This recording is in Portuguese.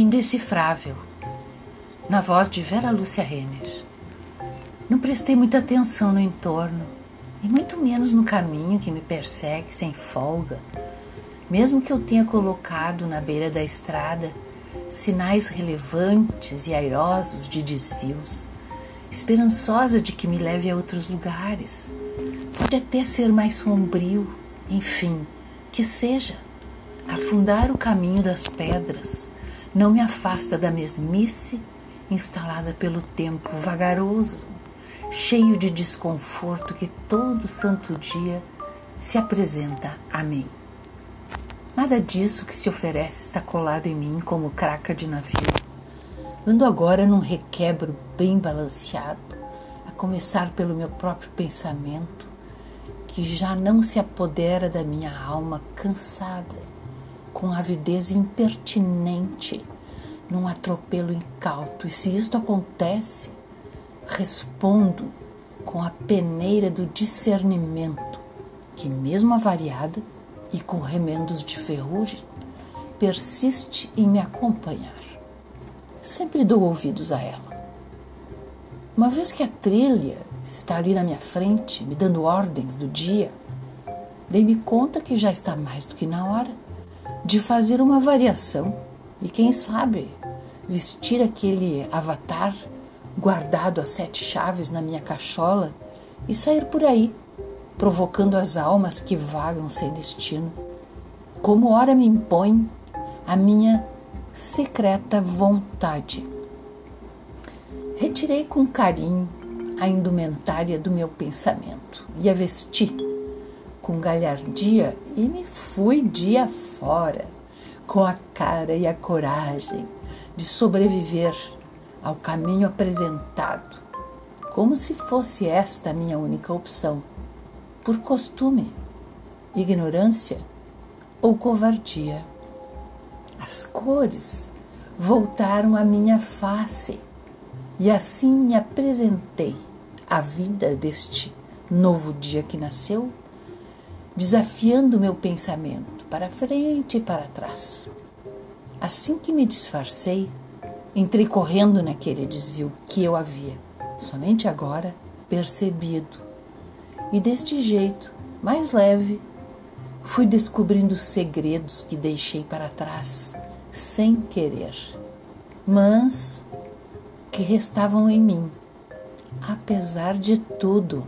Indecifrável, na voz de Vera Lúcia Renner. Não prestei muita atenção no entorno, e muito menos no caminho que me persegue sem folga, mesmo que eu tenha colocado na beira da estrada sinais relevantes e airosos de desvios, esperançosa de que me leve a outros lugares. Pode até ser mais sombrio, enfim, que seja. Afundar o caminho das pedras não me afasta da mesmice instalada pelo tempo vagaroso, cheio de desconforto que todo santo dia se apresenta a mim. Nada disso que se oferece está colado em mim como craca de navio. Ando agora num requebro bem balanceado, a começar pelo meu próprio pensamento, que já não se apodera da minha alma cansada com avidez impertinente, num atropelo incauto. E se isto acontece, respondo com a peneira do discernimento, que, mesmo avariada e com remendos de ferrugem, persiste em me acompanhar. Sempre dou ouvidos a ela. Uma vez que a trilha está ali na minha frente, me dando ordens do dia, dei-me conta que já está mais do que na hora de fazer uma variação e, quem sabe, vestir aquele avatar guardado a sete chaves na minha cachola e sair por aí, provocando as almas que vagam sem destino, como ora me impõe a minha secreta vontade. Retirei com carinho a indumentária do meu pensamento e a vesti com galhardia e me fui dia fora, com a cara e a coragem de sobreviver ao caminho apresentado, como se fosse esta a minha única opção, por costume, ignorância ou covardia. As cores voltaram à minha face e assim me apresentei à vida deste novo dia que nasceu desafiando meu pensamento para frente e para trás. Assim que me disfarcei, entrei correndo naquele desvio que eu havia, somente agora, percebido. E deste jeito, mais leve, fui descobrindo segredos que deixei para trás sem querer, mas que restavam em mim, apesar de tudo.